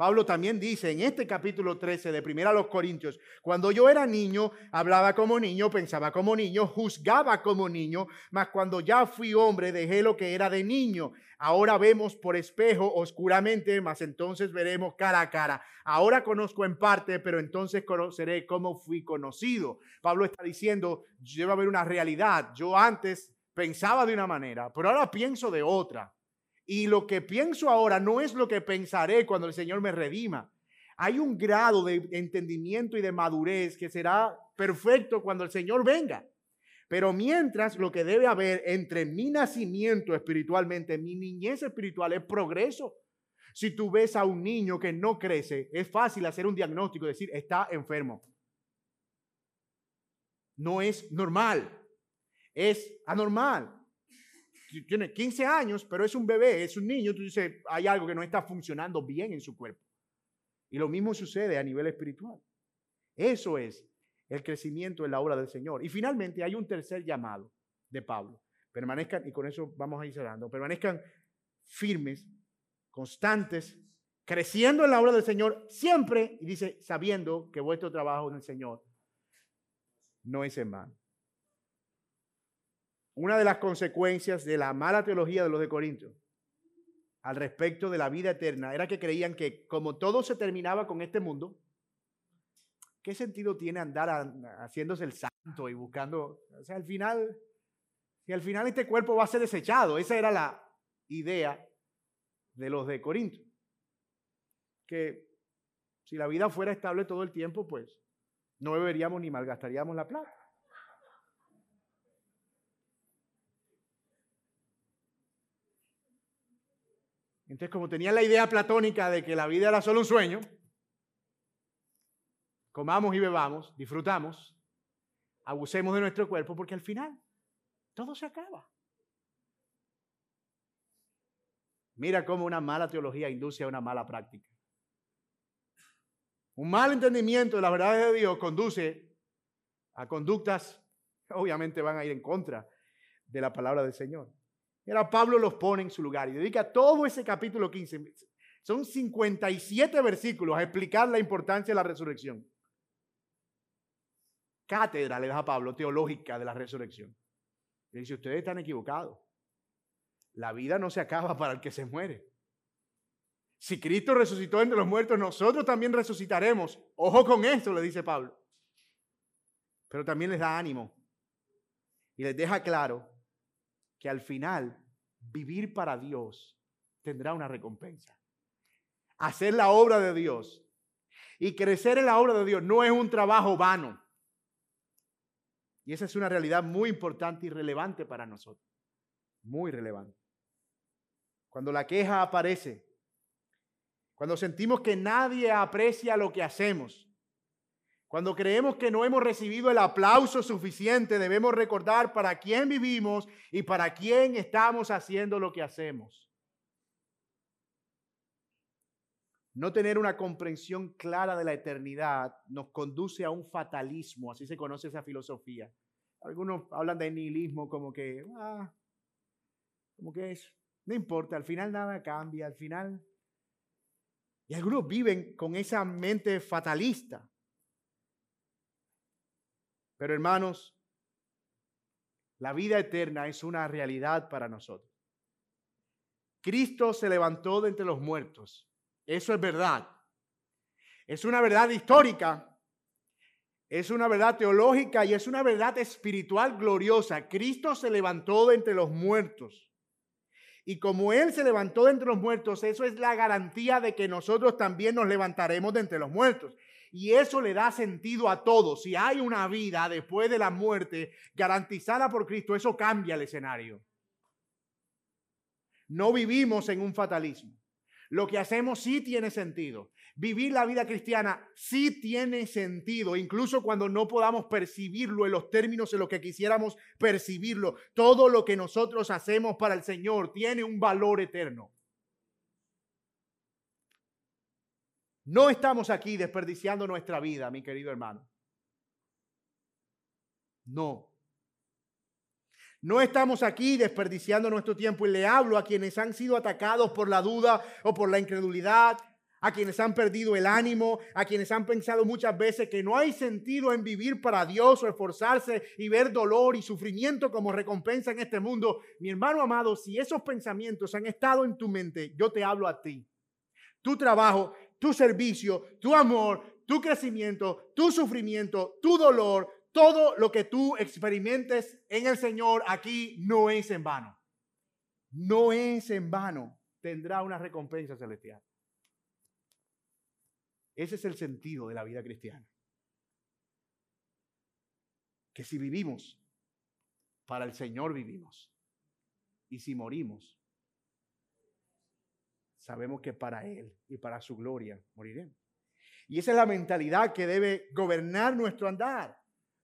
Pablo también dice en este capítulo 13 de Primera a los Corintios, cuando yo era niño, hablaba como niño, pensaba como niño, juzgaba como niño, mas cuando ya fui hombre dejé lo que era de niño. Ahora vemos por espejo oscuramente, mas entonces veremos cara a cara. Ahora conozco en parte, pero entonces conoceré cómo fui conocido. Pablo está diciendo, debe haber una realidad. Yo antes pensaba de una manera, pero ahora pienso de otra. Y lo que pienso ahora no es lo que pensaré cuando el Señor me redima. Hay un grado de entendimiento y de madurez que será perfecto cuando el Señor venga. Pero mientras lo que debe haber entre mi nacimiento espiritualmente, mi niñez espiritual es progreso. Si tú ves a un niño que no crece, es fácil hacer un diagnóstico y decir, está enfermo. No es normal, es anormal. Tiene 15 años, pero es un bebé, es un niño, tú dices, hay algo que no está funcionando bien en su cuerpo. Y lo mismo sucede a nivel espiritual. Eso es el crecimiento en la obra del Señor. Y finalmente hay un tercer llamado de Pablo. Permanezcan, y con eso vamos a ir cerrando, permanezcan firmes, constantes, creciendo en la obra del Señor siempre, y dice, sabiendo que vuestro trabajo en el Señor no es en vano. Una de las consecuencias de la mala teología de los de Corinto al respecto de la vida eterna era que creían que como todo se terminaba con este mundo, ¿qué sentido tiene andar haciéndose el santo y buscando, o sea, al final, si al final este cuerpo va a ser desechado, esa era la idea de los de Corinto, que si la vida fuera estable todo el tiempo, pues no beberíamos ni malgastaríamos la plata. Entonces, como tenía la idea platónica de que la vida era solo un sueño, comamos y bebamos, disfrutamos, abusemos de nuestro cuerpo, porque al final todo se acaba. Mira cómo una mala teología induce a una mala práctica. Un mal entendimiento de la verdad de Dios conduce a conductas que obviamente van a ir en contra de la palabra del Señor. Era Pablo los pone en su lugar y dedica todo ese capítulo 15. Son 57 versículos a explicar la importancia de la resurrección. Cátedra le da a Pablo teológica de la resurrección. Le dice, ustedes están equivocados. La vida no se acaba para el que se muere. Si Cristo resucitó entre los muertos, nosotros también resucitaremos. Ojo con esto, le dice Pablo. Pero también les da ánimo y les deja claro que al final vivir para Dios tendrá una recompensa. Hacer la obra de Dios y crecer en la obra de Dios no es un trabajo vano. Y esa es una realidad muy importante y relevante para nosotros. Muy relevante. Cuando la queja aparece, cuando sentimos que nadie aprecia lo que hacemos, cuando creemos que no hemos recibido el aplauso suficiente, debemos recordar para quién vivimos y para quién estamos haciendo lo que hacemos. No tener una comprensión clara de la eternidad nos conduce a un fatalismo, así se conoce esa filosofía. Algunos hablan de nihilismo como que, ah, como que es, no importa, al final nada cambia, al final. Y algunos viven con esa mente fatalista. Pero hermanos, la vida eterna es una realidad para nosotros. Cristo se levantó de entre los muertos. Eso es verdad. Es una verdad histórica. Es una verdad teológica y es una verdad espiritual gloriosa. Cristo se levantó de entre los muertos. Y como Él se levantó de entre los muertos, eso es la garantía de que nosotros también nos levantaremos de entre los muertos. Y eso le da sentido a todo. Si hay una vida después de la muerte garantizada por Cristo, eso cambia el escenario. No vivimos en un fatalismo. Lo que hacemos sí tiene sentido. Vivir la vida cristiana sí tiene sentido, incluso cuando no podamos percibirlo en los términos en los que quisiéramos percibirlo. Todo lo que nosotros hacemos para el Señor tiene un valor eterno. No estamos aquí desperdiciando nuestra vida, mi querido hermano. No. No estamos aquí desperdiciando nuestro tiempo y le hablo a quienes han sido atacados por la duda o por la incredulidad, a quienes han perdido el ánimo, a quienes han pensado muchas veces que no hay sentido en vivir para Dios o esforzarse y ver dolor y sufrimiento como recompensa en este mundo. Mi hermano amado, si esos pensamientos han estado en tu mente, yo te hablo a ti. Tu trabajo tu servicio, tu amor, tu crecimiento, tu sufrimiento, tu dolor, todo lo que tú experimentes en el Señor aquí no es en vano. No es en vano. Tendrá una recompensa celestial. Ese es el sentido de la vida cristiana. Que si vivimos, para el Señor vivimos. Y si morimos, sabemos que para Él y para su gloria moriremos. Y esa es la mentalidad que debe gobernar nuestro andar.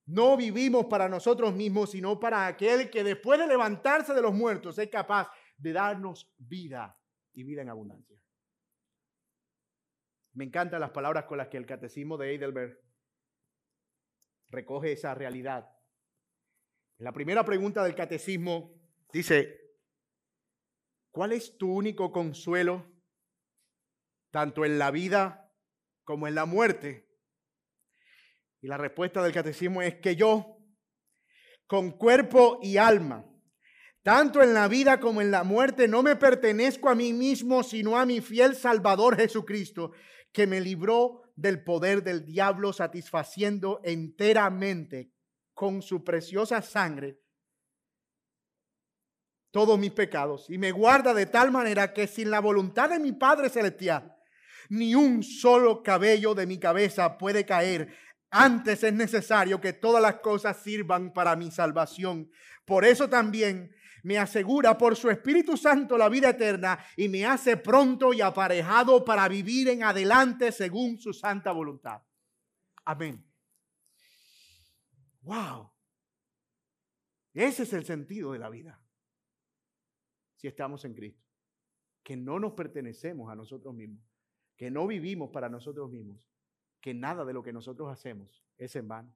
No vivimos para nosotros mismos, sino para aquel que después de levantarse de los muertos es capaz de darnos vida y vida en abundancia. Me encantan las palabras con las que el catecismo de Heidelberg recoge esa realidad. la primera pregunta del catecismo dice, ¿cuál es tu único consuelo tanto en la vida como en la muerte? Y la respuesta del catecismo es que yo, con cuerpo y alma, tanto en la vida como en la muerte, no me pertenezco a mí mismo, sino a mi fiel Salvador Jesucristo, que me libró del poder del diablo, satisfaciendo enteramente con su preciosa sangre todos mis pecados y me guarda de tal manera que sin la voluntad de mi Padre Celestial, ni un solo cabello de mi cabeza puede caer. Antes es necesario que todas las cosas sirvan para mi salvación. Por eso también me asegura por su Espíritu Santo la vida eterna y me hace pronto y aparejado para vivir en adelante según su santa voluntad. Amén. Wow. Ese es el sentido de la vida. Estamos en Cristo. Que no nos pertenecemos a nosotros mismos. Que no vivimos para nosotros mismos. Que nada de lo que nosotros hacemos es en vano.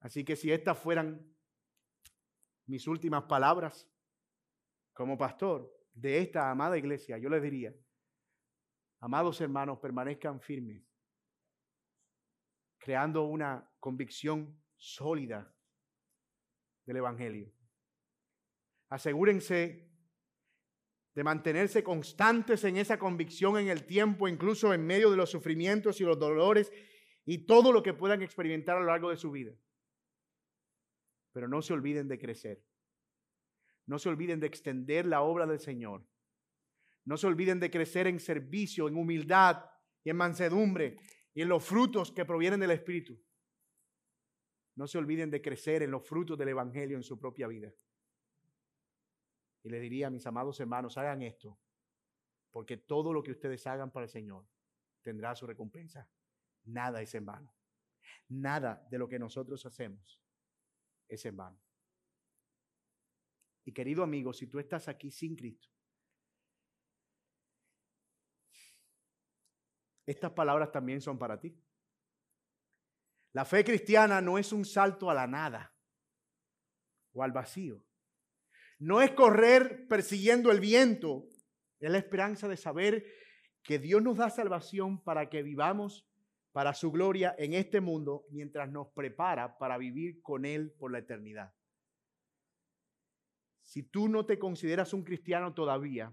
Así que si estas fueran mis últimas palabras como pastor de esta amada iglesia, yo les diría, amados hermanos, permanezcan firmes, creando una convicción sólida del Evangelio. Asegúrense de mantenerse constantes en esa convicción en el tiempo, incluso en medio de los sufrimientos y los dolores y todo lo que puedan experimentar a lo largo de su vida. Pero no se olviden de crecer. No se olviden de extender la obra del Señor. No se olviden de crecer en servicio, en humildad y en mansedumbre y en los frutos que provienen del Espíritu. No se olviden de crecer en los frutos del Evangelio en su propia vida. Y le diría mis amados hermanos, hagan esto, porque todo lo que ustedes hagan para el Señor tendrá su recompensa. Nada es en vano. Nada de lo que nosotros hacemos es en vano. Y querido amigo, si tú estás aquí sin Cristo, estas palabras también son para ti. La fe cristiana no es un salto a la nada o al vacío. No es correr persiguiendo el viento. Es la esperanza de saber que Dios nos da salvación para que vivamos para su gloria en este mundo mientras nos prepara para vivir con Él por la eternidad. Si tú no te consideras un cristiano todavía,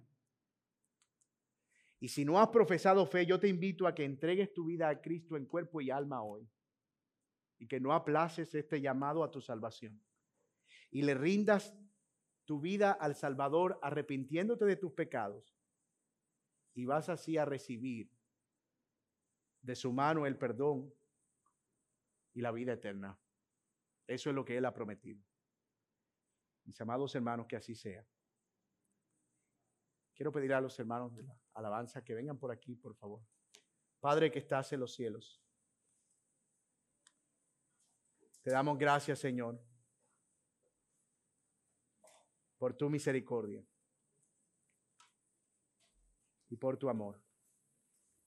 y si no has profesado fe, yo te invito a que entregues tu vida a Cristo en cuerpo y alma hoy, y que no aplaces este llamado a tu salvación, y le rindas tu vida al Salvador arrepintiéndote de tus pecados, y vas así a recibir de su mano el perdón y la vida eterna. Eso es lo que Él ha prometido. Mis amados hermanos, que así sea. Quiero pedir a los hermanos de la alabanza que vengan por aquí, por favor. Padre que estás en los cielos. Te damos gracias, Señor, por tu misericordia y por tu amor.